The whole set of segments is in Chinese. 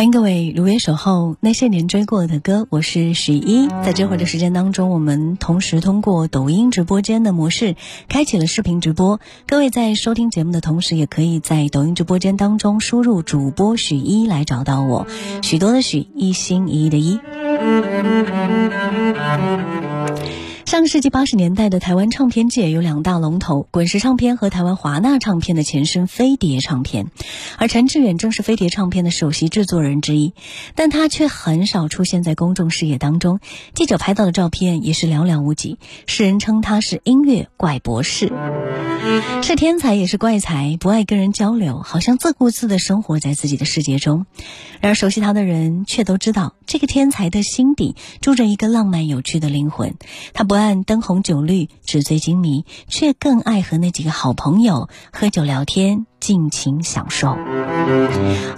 欢迎各位如约守候那些年追过的歌，我是许一。在这会儿的时间当中，我们同时通过抖音直播间的模式开启了视频直播。各位在收听节目的同时，也可以在抖音直播间当中输入主播许一来找到我。许多的许，一心一意的一。上世纪八十年代的台湾唱片界有两大龙头，滚石唱片和台湾华纳唱片的前身飞碟唱片，而陈志远正是飞碟唱片的首席制作人之一，但他却很少出现在公众视野当中，记者拍到的照片也是寥寥无几，世人称他是音乐怪博士，是天才也是怪才，不爱跟人交流，好像自顾自地生活在自己的世界中。然而熟悉他的人却都知道，这个天才的心底住着一个浪漫有趣的灵魂，他不按灯红酒绿、纸醉金迷，却更爱和那几个好朋友喝酒聊天。尽情享受。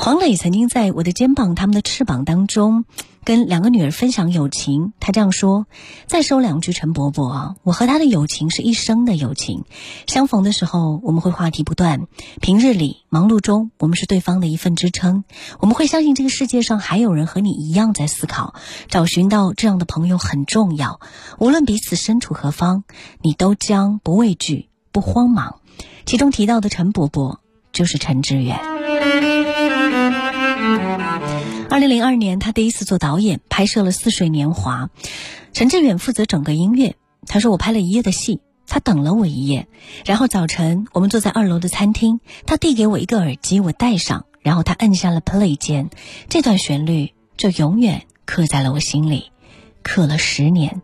黄磊曾经在我的肩膀，他们的翅膀当中，跟两个女儿分享友情。他这样说：“再说两句，陈伯伯啊，我和他的友情是一生的友情。相逢的时候，我们会话题不断；平日里忙碌中，我们是对方的一份支撑。我们会相信这个世界上还有人和你一样在思考，找寻到这样的朋友很重要。无论彼此身处何方，你都将不畏惧、不慌忙。”其中提到的陈伯伯。就是陈志远。二零零二年，他第一次做导演，拍摄了《似水年华》，陈志远负责整个音乐。他说：“我拍了一夜的戏，他等了我一夜。然后早晨，我们坐在二楼的餐厅，他递给我一个耳机，我戴上，然后他摁下了 play 键，这段旋律就永远刻在了我心里，刻了十年。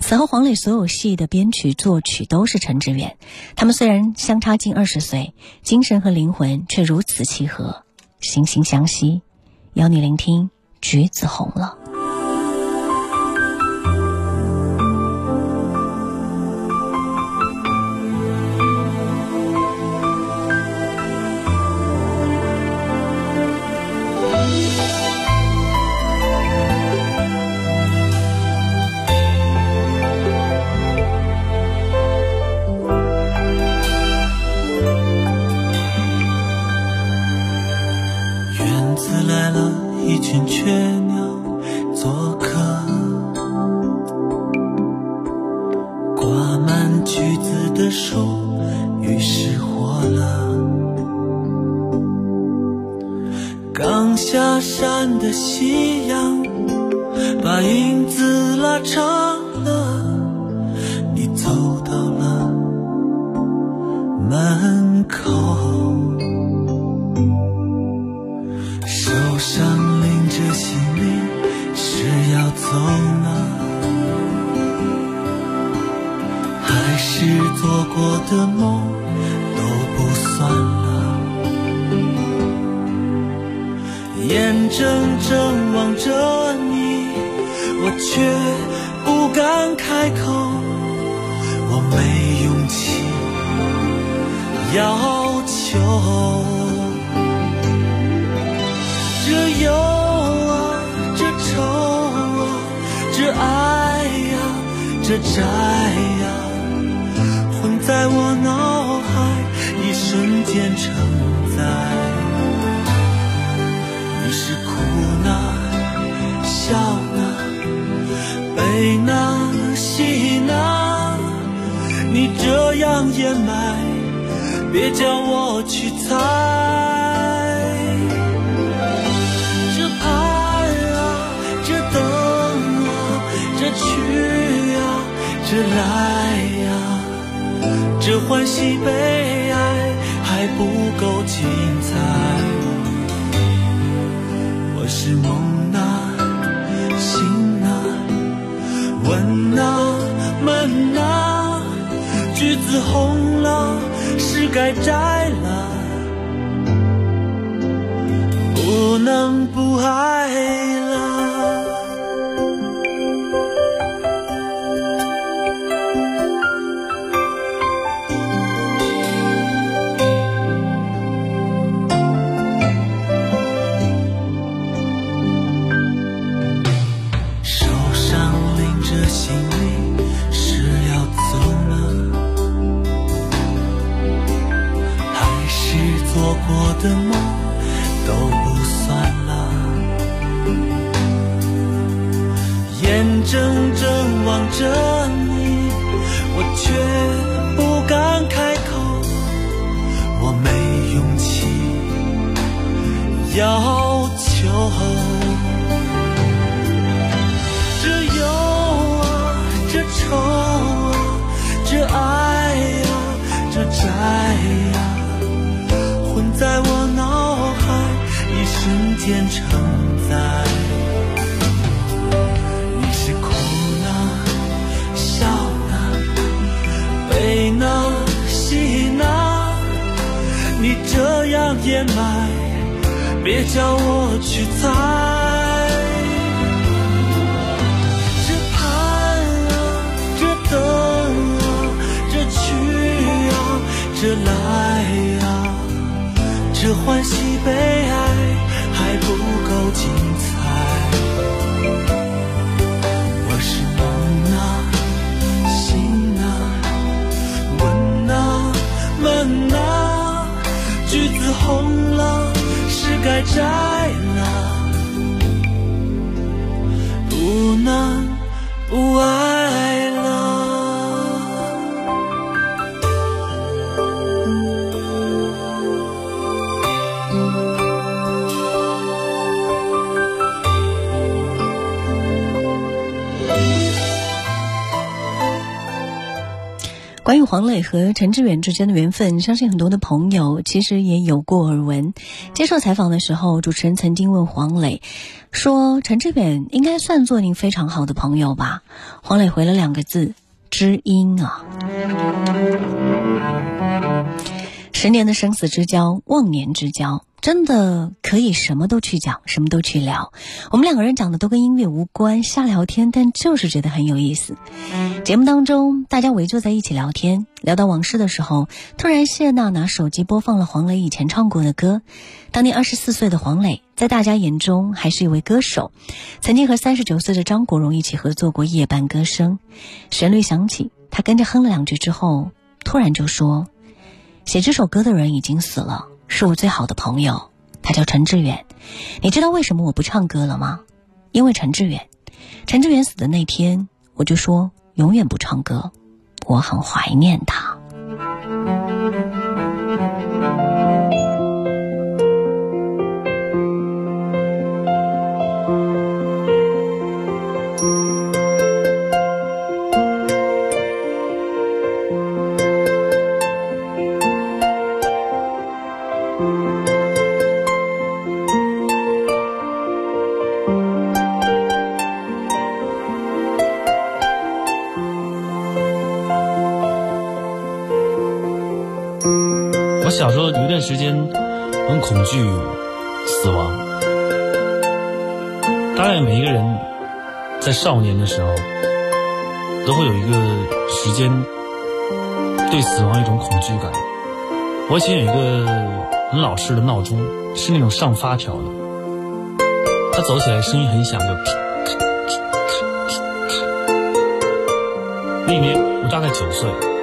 此后，黄磊所有戏的编曲、作曲都是陈志远。他们虽然相差近二十岁，精神和灵魂却如此契合，惺惺相惜。邀你聆听《橘子红了》。上拎着行李是要走了，还是做过的梦都不算了？眼睁睁望着你，我却不敢开口，我没勇气要求。这忧爱呀、这债呀、混在我脑海，一瞬间承载。你是哭呢，笑呢，悲呢，喜呢，你这样掩埋，别叫我去猜。这欢喜悲哀还不够精彩。我是梦啊，醒啊，问啊，闷啊，橘子红了，是该摘了，不能不爱。间承载。你是哭了，笑了，悲呢，喜呢，你这样掩埋，别叫我去猜。这盼啊，这等啊，这去啊，这来啊，这欢喜悲哀不够精彩。黄磊和陈志远之间的缘分，相信很多的朋友其实也有过耳闻。接受采访的时候，主持人曾经问黄磊说：“陈志远应该算作您非常好的朋友吧？”黄磊回了两个字：“知音啊。”十年的生死之交，忘年之交，真的可以什么都去讲，什么都去聊。我们两个人讲的都跟音乐无关，瞎聊天，但就是觉得很有意思。节目当中，大家围坐在一起聊天，聊到往事的时候，突然谢娜拿手机播放了黄磊以前唱过的歌。当年二十四岁的黄磊，在大家眼中还是一位歌手，曾经和三十九岁的张国荣一起合作过《夜半歌声》。旋律响起，他跟着哼了两句之后，突然就说。写这首歌的人已经死了，是我最好的朋友，他叫陈志远。你知道为什么我不唱歌了吗？因为陈志远。陈志远死的那天，我就说永远不唱歌，我很怀念他。年的时候都会有一个时间对死亡一种恐惧感。我以前有一个很老式的闹钟，是那种上发条的，它走起来声音很响，就。那年我大概九岁。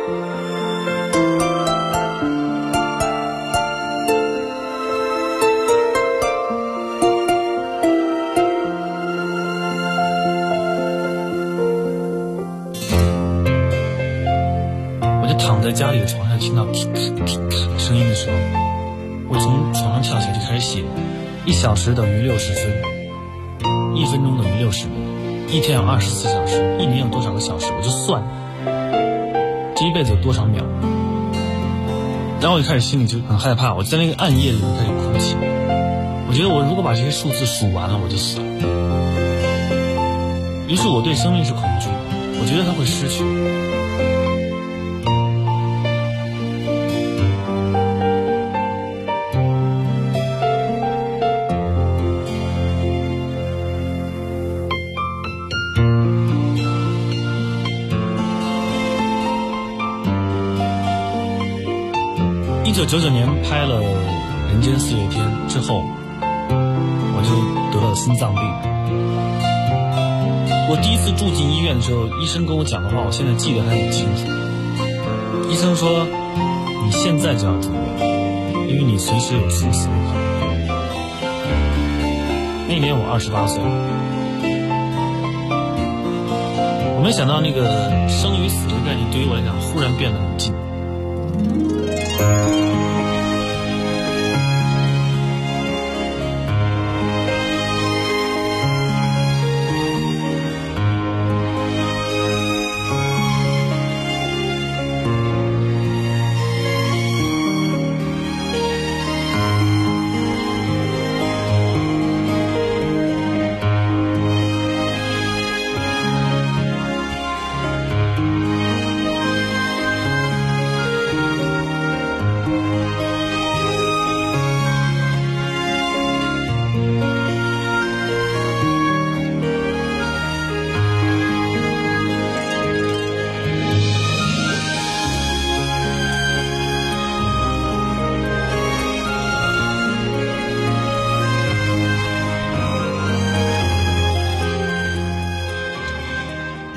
在家里的床上，听到噼噼噼噼声音的时候，我从床上跳起来就开始写，一小时等于六十分，一分钟等于六十秒，一天有二十四小时，一年有多少个小时，我就算，这一辈子有多少秒。然后我就开始心里就很害怕，我在那个暗夜里就开始哭泣。我觉得我如果把这些数字数完了，我就死了。于是我对生命是恐惧的，我觉得它会失去。九九年拍了《人间四月天》之后，我就得了心脏病。我第一次住进医院的时候，医生跟我讲的话，我现在记得还很清楚。医生说：“你现在就要住院，因为你随时有猝死的可能。”那年我二十八岁，我没想到那个生与死的概念对于我来讲忽然变得很近。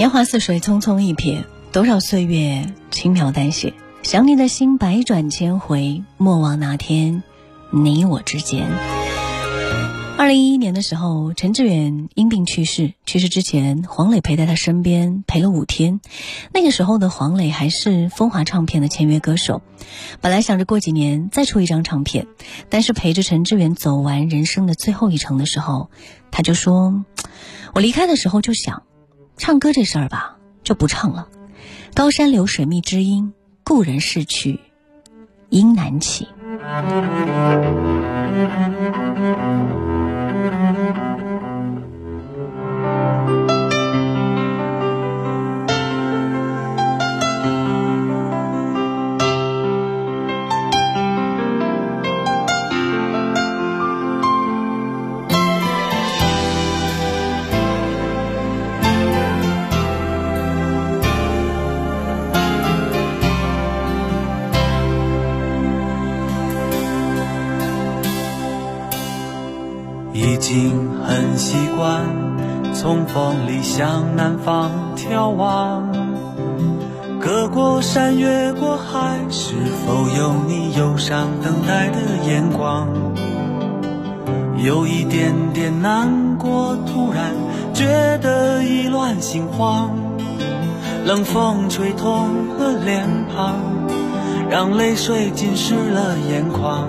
年华似水，匆匆一瞥，多少岁月轻描淡写。想你的心百转千回，莫忘那天你我之间。二零一一年的时候，陈志远因病去世。去世之前，黄磊陪在他身边陪了五天。那个时候的黄磊还是风华唱片的签约歌手。本来想着过几年再出一张唱片，但是陪着陈志远走完人生的最后一程的时候，他就说：“我离开的时候就想。”唱歌这事儿吧，就不唱了。高山流水觅知音，故人逝去，应难起。已经很习惯从风里向南方眺望，隔过山，越过海，是否有你忧伤等待的眼光？有一点点难过，突然觉得意乱心慌，冷风吹痛了脸庞，让泪水浸湿了眼眶。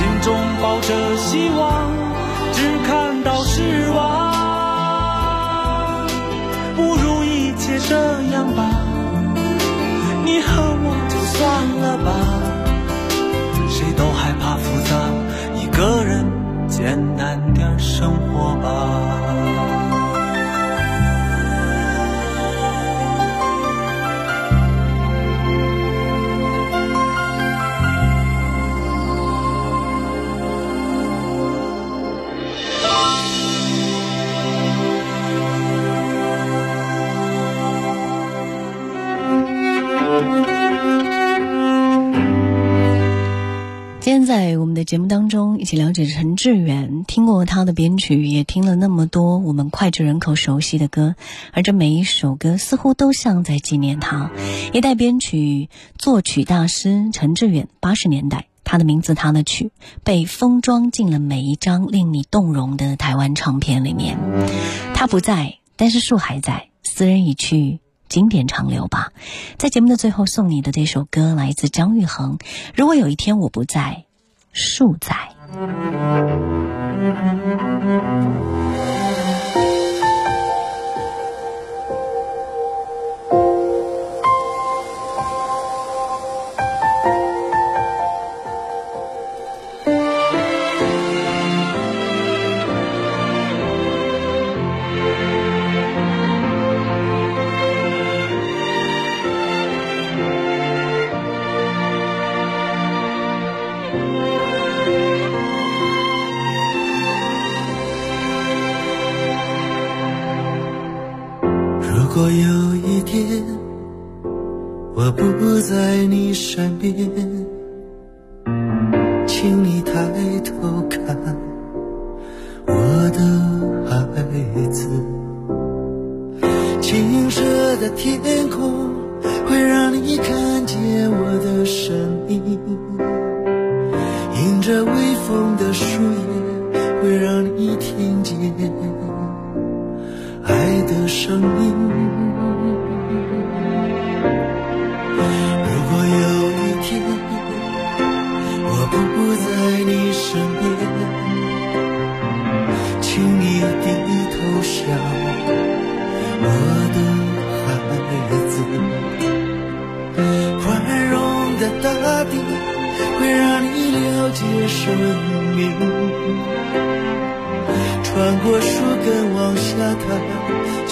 心中抱着希望，只看到失望。不如一切这样吧，你和我就算了吧。谁都害怕复杂，一个人简单点生活吧。在我们的节目当中，一起了解陈志远，听过他的编曲，也听了那么多我们脍炙人口熟悉的歌，而这每一首歌似乎都像在纪念他。一代编曲作曲大师陈志远，八十年代，他的名字，他的曲，被封装进了每一张令你动容的台湾唱片里面。他不在，但是树还在，斯人已去。经典长流吧，在节目的最后送你的这首歌来自张玉恒。如果有一天我不在，数载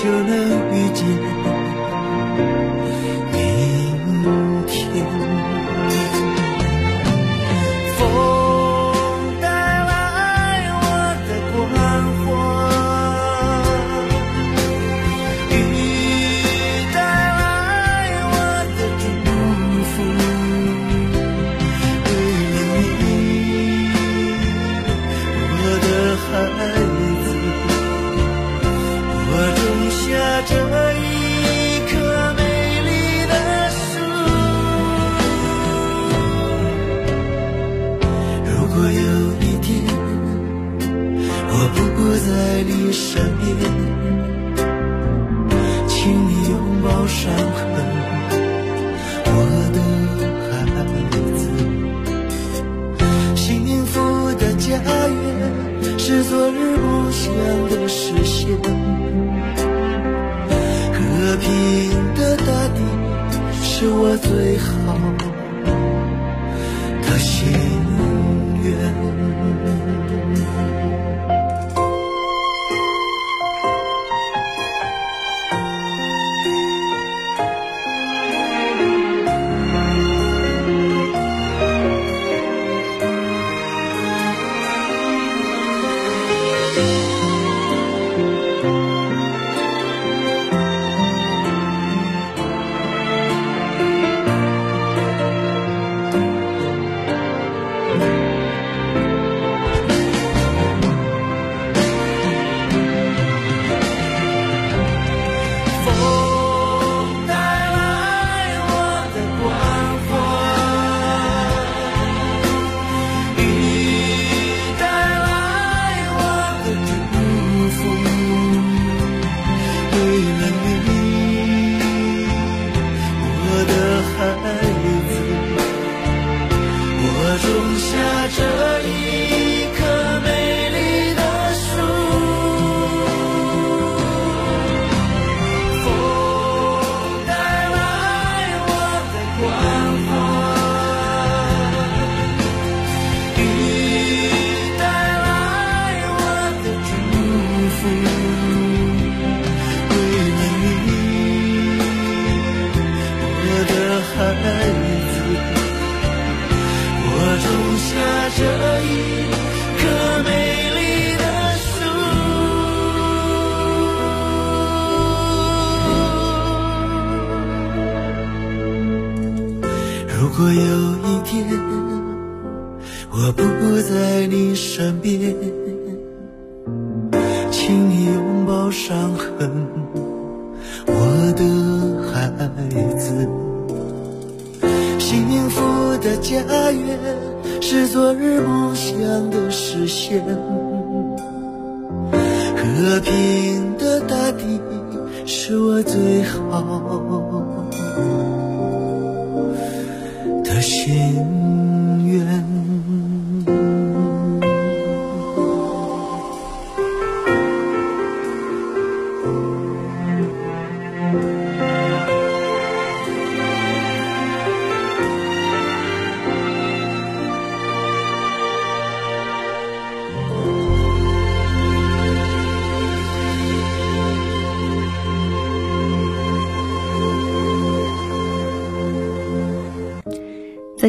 就能是昨日梦想的实现和平的大地是我最好的心愿。和平的大地是我最好的心。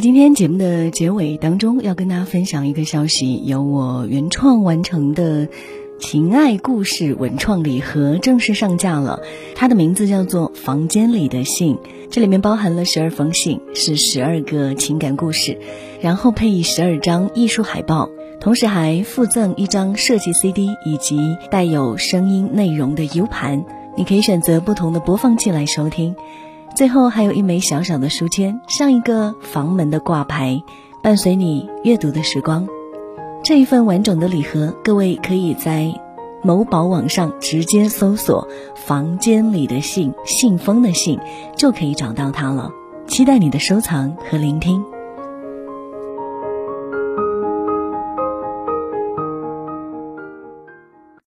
今天节目的结尾当中，要跟大家分享一个消息，由我原创完成的情爱故事文创礼盒正式上架了。它的名字叫做《房间里的信》，这里面包含了十二封信，是十二个情感故事，然后配以十二张艺术海报，同时还附赠一张设计 CD 以及带有声音内容的 U 盘，你可以选择不同的播放器来收听。最后还有一枚小小的书签，像一个房门的挂牌，伴随你阅读的时光。这一份完整的礼盒，各位可以在某宝网上直接搜索“房间里的信”信封的信，就可以找到它了。期待你的收藏和聆听。